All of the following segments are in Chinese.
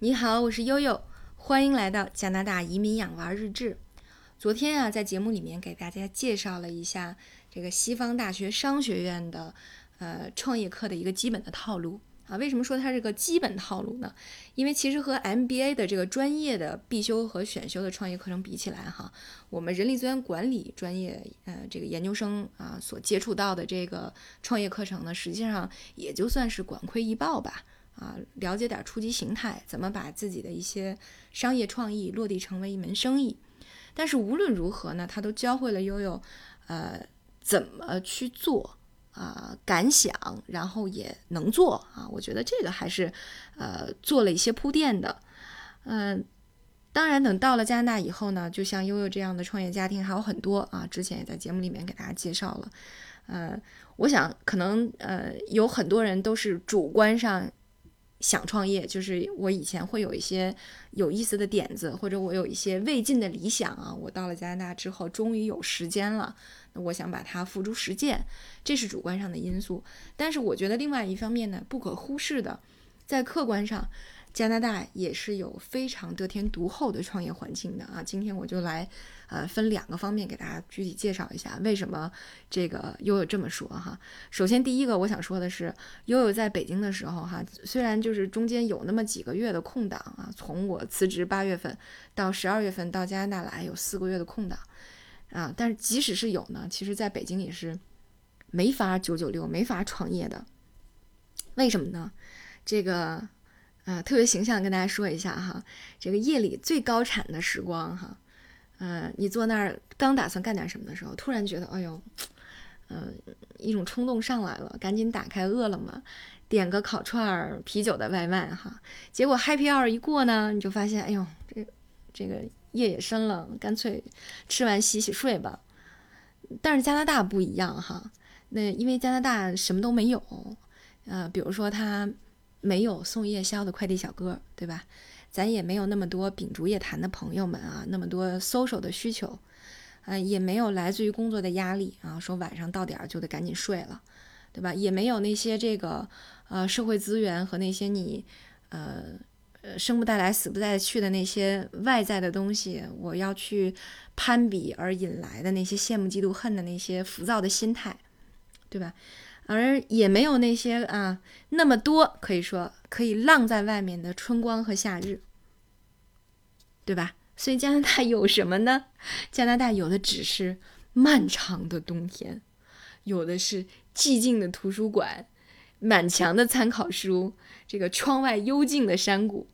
你好，我是悠悠，欢迎来到加拿大移民养娃日志。昨天啊，在节目里面给大家介绍了一下这个西方大学商学院的呃创业课的一个基本的套路啊。为什么说它是个基本套路呢？因为其实和 MBA 的这个专业的必修和选修的创业课程比起来哈，我们人力资源管理专业呃这个研究生啊所接触到的这个创业课程呢，实际上也就算是管窥一报吧。啊，了解点初级形态，怎么把自己的一些商业创意落地成为一门生意。但是无论如何呢，他都教会了悠悠，呃，怎么去做啊，敢想，然后也能做啊。我觉得这个还是呃做了一些铺垫的。嗯，当然等到了加拿大以后呢，就像悠悠这样的创业家庭还有很多啊。之前也在节目里面给大家介绍了。呃，我想可能呃有很多人都是主观上。想创业，就是我以前会有一些有意思的点子，或者我有一些未尽的理想啊。我到了加拿大之后，终于有时间了，那我想把它付诸实践，这是主观上的因素。但是我觉得另外一方面呢，不可忽视的，在客观上。加拿大也是有非常得天独厚的创业环境的啊！今天我就来，呃，分两个方面给大家具体介绍一下为什么这个悠悠这么说哈。首先，第一个我想说的是，悠悠在北京的时候哈，虽然就是中间有那么几个月的空档啊，从我辞职八月份到十二月份到加拿大来有四个月的空档啊，但是即使是有呢，其实在北京也是没法九九六，没法创业的。为什么呢？这个。啊，特别形象跟大家说一下哈，这个夜里最高产的时光哈，嗯，你坐那儿刚打算干点什么的时候，突然觉得，哎呦，嗯，一种冲动上来了，赶紧打开饿了么，点个烤串儿、啤酒的外卖哈。结果 Happy Hour 一过呢，你就发现，哎呦，这这个夜也深了，干脆吃完洗洗睡吧。但是加拿大不一样哈，那因为加拿大什么都没有，呃，比如说它。没有送夜宵的快递小哥，对吧？咱也没有那么多秉烛夜谈的朋友们啊，那么多 social 的需求，呃，也没有来自于工作的压力啊，说晚上到点儿就得赶紧睡了，对吧？也没有那些这个呃社会资源和那些你呃呃生不带来死不带去的那些外在的东西，我要去攀比而引来的那些羡慕嫉妒恨的那些浮躁的心态，对吧？而也没有那些啊那么多可以说可以浪在外面的春光和夏日，对吧？所以加拿大有什么呢？加拿大有的只是漫长的冬天，有的是寂静的图书馆，满墙的参考书，这个窗外幽静的山谷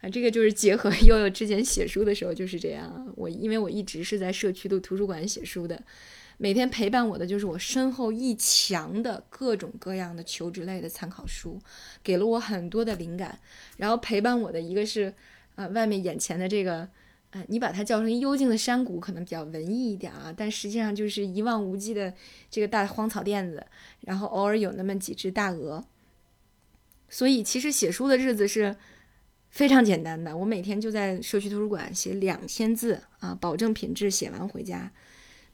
啊，这个就是结合 悠悠之前写书的时候就是这样。我因为我一直是在社区的图书馆写书的。每天陪伴我的就是我身后一墙的各种各样的求职类的参考书，给了我很多的灵感。然后陪伴我的一个是，呃，外面眼前的这个，呃，你把它叫成幽静的山谷，可能比较文艺一点啊，但实际上就是一望无际的这个大荒草甸子，然后偶尔有那么几只大鹅。所以其实写书的日子是非常简单的，我每天就在社区图书馆写两千字啊，保证品质，写完回家。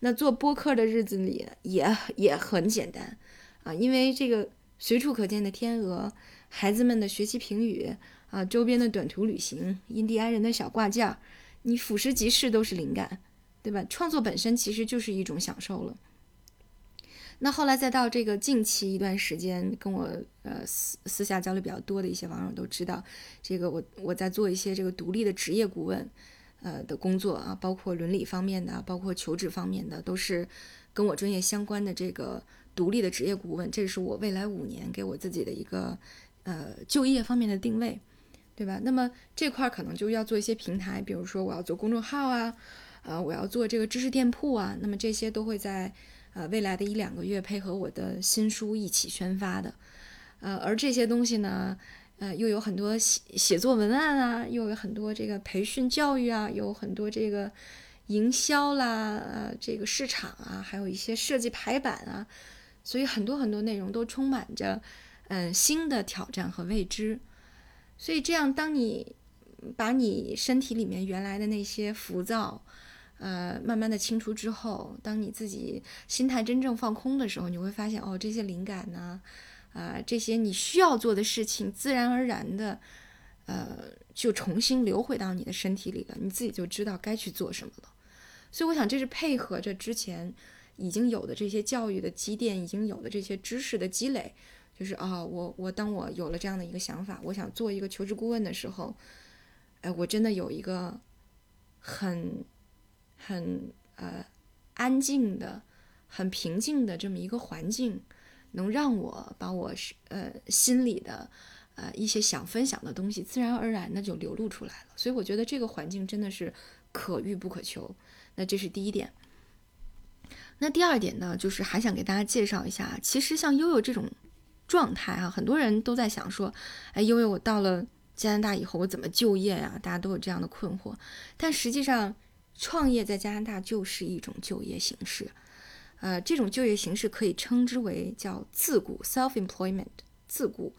那做播客的日子里也也很简单啊，因为这个随处可见的天鹅，孩子们的学习评语啊，周边的短途旅行，印第安人的小挂件儿，你俯拾即是都是灵感，对吧？创作本身其实就是一种享受了。那后来再到这个近期一段时间，跟我呃私私下交流比较多的一些网友都知道，这个我我在做一些这个独立的职业顾问。呃的工作啊，包括伦理方面的，包括求职方面的，都是跟我专业相关的这个独立的职业顾问。这是我未来五年给我自己的一个呃就业方面的定位，对吧？那么这块可能就要做一些平台，比如说我要做公众号啊，呃，我要做这个知识店铺啊。那么这些都会在呃未来的一两个月配合我的新书一起宣发的。呃，而这些东西呢？呃，又有很多写写作文案啊，又有很多这个培训教育啊，有很多这个营销啦，呃，这个市场啊，还有一些设计排版啊，所以很多很多内容都充满着嗯新的挑战和未知。所以这样，当你把你身体里面原来的那些浮躁，呃，慢慢的清除之后，当你自己心态真正放空的时候，你会发现哦，这些灵感呢。啊这些你需要做的事情，自然而然的，呃，就重新流回到你的身体里了，你自己就知道该去做什么了。所以我想，这是配合着之前已经有的这些教育的积淀，已经有的这些知识的积累，就是啊，我我当我有了这样的一个想法，我想做一个求职顾问的时候，哎，我真的有一个很很呃安静的、很平静的这么一个环境，能让我把我是呃心里的呃一些想分享的东西，自然而然的就流露出来了。所以我觉得这个环境真的是可遇不可求。那这是第一点。那第二点呢，就是还想给大家介绍一下，其实像悠悠这种状态哈，很多人都在想说，哎，悠悠我到了加拿大以后，我怎么就业呀？大家都有这样的困惑。但实际上，创业在加拿大就是一种就业形式，呃，这种就业形式可以称之为叫自雇 （self-employment），自雇。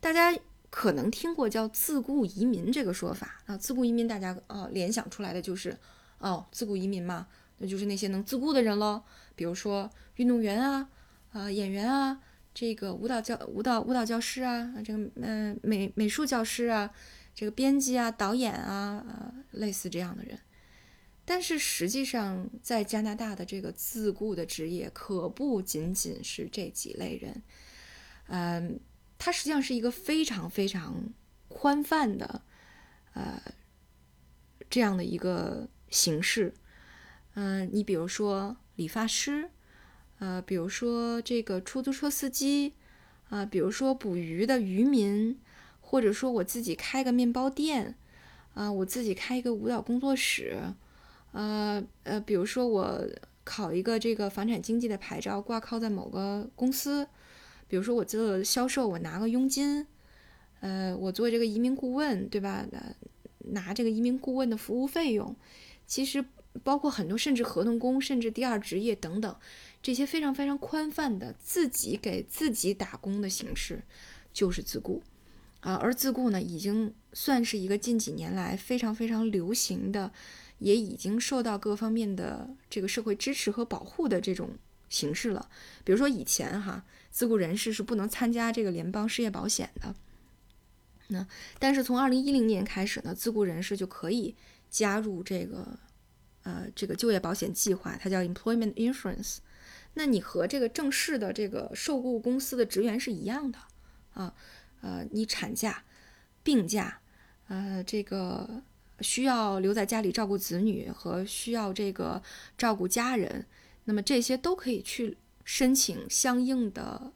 大家可能听过叫自雇移民这个说法啊，自雇移民大家啊联想出来的就是。哦，自雇移民嘛，那就是那些能自雇的人喽。比如说运动员啊，啊演员啊，这个舞蹈教舞蹈舞蹈教师啊，这个嗯美美术教师啊，这个编辑啊，导演啊，呃类似这样的人。但是实际上，在加拿大的这个自雇的职业可不仅仅是这几类人，嗯，它实际上是一个非常非常宽泛的，呃，这样的一个。形式，嗯，你比如说理发师，呃，比如说这个出租车司机，啊，比如说捕鱼的渔民，或者说我自己开个面包店，啊，我自己开一个舞蹈工作室，呃呃，比如说我考一个这个房产经纪的牌照，挂靠在某个公司，比如说我做销售，我拿个佣金，呃，我做这个移民顾问，对吧？拿这个移民顾问的服务费用。其实包括很多，甚至合同工，甚至第二职业等等，这些非常非常宽泛的自己给自己打工的形式，就是自雇啊。而自雇呢，已经算是一个近几年来非常非常流行的，也已经受到各方面的这个社会支持和保护的这种形式了。比如说以前哈，自雇人士是不能参加这个联邦失业保险的。那但是从二零一零年开始呢，自雇人士就可以。加入这个，呃，这个就业保险计划，它叫 Employment Insurance。那你和这个正式的这个受雇公司的职员是一样的啊，呃，你产假、病假，呃，这个需要留在家里照顾子女和需要这个照顾家人，那么这些都可以去申请相应的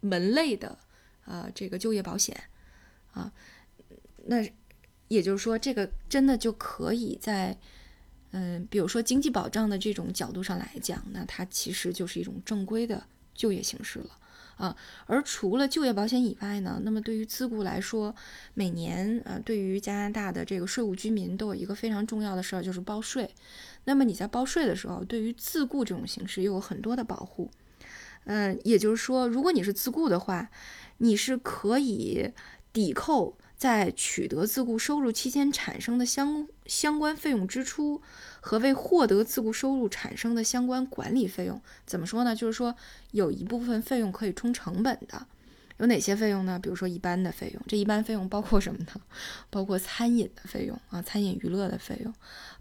门类的呃这个就业保险啊，那。也就是说，这个真的就可以在，嗯，比如说经济保障的这种角度上来讲，那它其实就是一种正规的就业形式了啊。而除了就业保险以外呢，那么对于自雇来说，每年呃，对于加拿大的这个税务居民都有一个非常重要的事儿，就是报税。那么你在报税的时候，对于自雇这种形式又有很多的保护。嗯，也就是说，如果你是自雇的话，你是可以抵扣。在取得自雇收入期间产生的相相关费用支出和为获得自雇收入产生的相关管理费用，怎么说呢？就是说有一部分费用可以充成本的，有哪些费用呢？比如说一般的费用，这一般费用包括什么呢？包括餐饮的费用啊，餐饮娱乐的费用，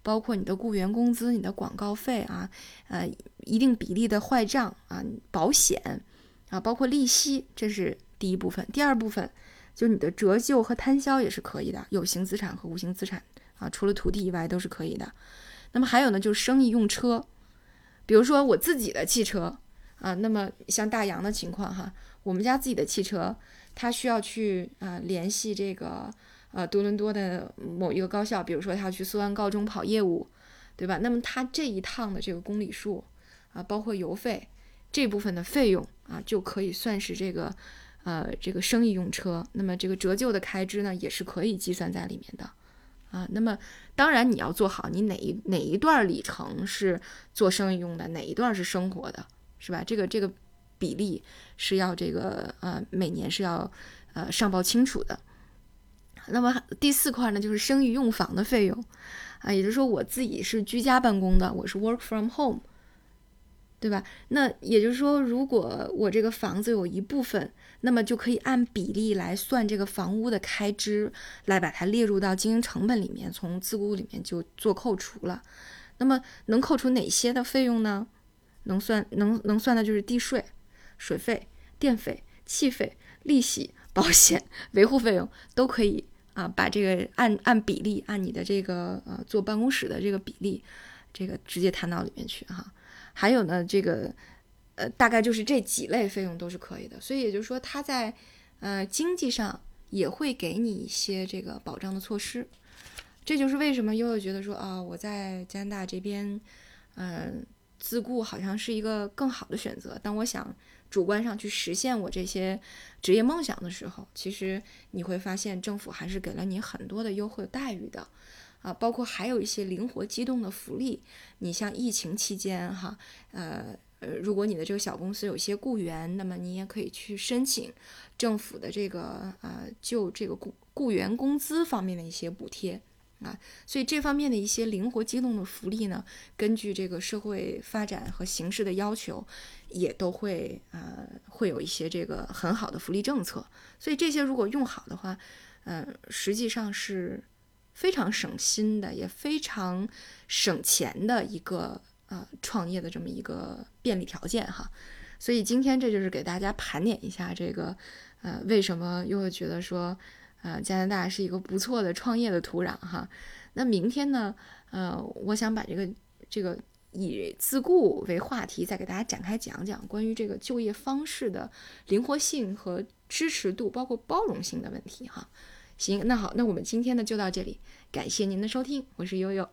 包括你的雇员工资、你的广告费啊，呃，一定比例的坏账啊，保险啊，包括利息，这是第一部分。第二部分。就你的折旧和摊销也是可以的，有形资产和无形资产啊，除了土地以外都是可以的。那么还有呢，就是生意用车，比如说我自己的汽车啊，那么像大洋的情况哈，我们家自己的汽车，他需要去啊联系这个呃多伦多的某一个高校，比如说他要去苏安高中跑业务，对吧？那么他这一趟的这个公里数啊，包括油费这部分的费用啊，就可以算是这个。呃，这个生意用车，那么这个折旧的开支呢，也是可以计算在里面的，啊，那么当然你要做好，你哪一哪一段里程是做生意用的，哪一段是生活的，是吧？这个这个比例是要这个呃每年是要呃上报清楚的。那么第四块呢，就是生意用房的费用，啊，也就是说我自己是居家办公的，我是 work from home，对吧？那也就是说，如果我这个房子有一部分，那么就可以按比例来算这个房屋的开支，来把它列入到经营成本里面，从自雇里面就做扣除了。那么能扣除哪些的费用呢？能算能能算的就是地税、水费、电费、气费、利息、保险、维护费用都可以啊，把这个按按比例，按你的这个呃坐办公室的这个比例，这个直接摊到里面去哈。还有呢，这个呃大概就是这几类费用都是可以的，所以也就是说，它在呃经济上也会给你一些这个保障的措施。这就是为什么悠悠觉得说啊，我在加拿大这边，嗯。自雇好像是一个更好的选择。当我想主观上去实现我这些职业梦想的时候，其实你会发现政府还是给了你很多的优惠待遇的，啊，包括还有一些灵活机动的福利。你像疫情期间哈，呃呃，如果你的这个小公司有些雇员，那么你也可以去申请政府的这个呃就这个雇雇员工资方面的一些补贴。啊，所以这方面的一些灵活机动的福利呢，根据这个社会发展和形势的要求，也都会呃会有一些这个很好的福利政策。所以这些如果用好的话，嗯，实际上是非常省心的，也非常省钱的一个呃创业的这么一个便利条件哈。所以今天这就是给大家盘点一下这个呃为什么又会觉得说。呃，加拿大是一个不错的创业的土壤哈。那明天呢？呃，我想把这个这个以自雇为话题，再给大家展开讲讲关于这个就业方式的灵活性和支持度，包括包容性的问题哈。行，那好，那我们今天呢就到这里，感谢您的收听，我是悠悠。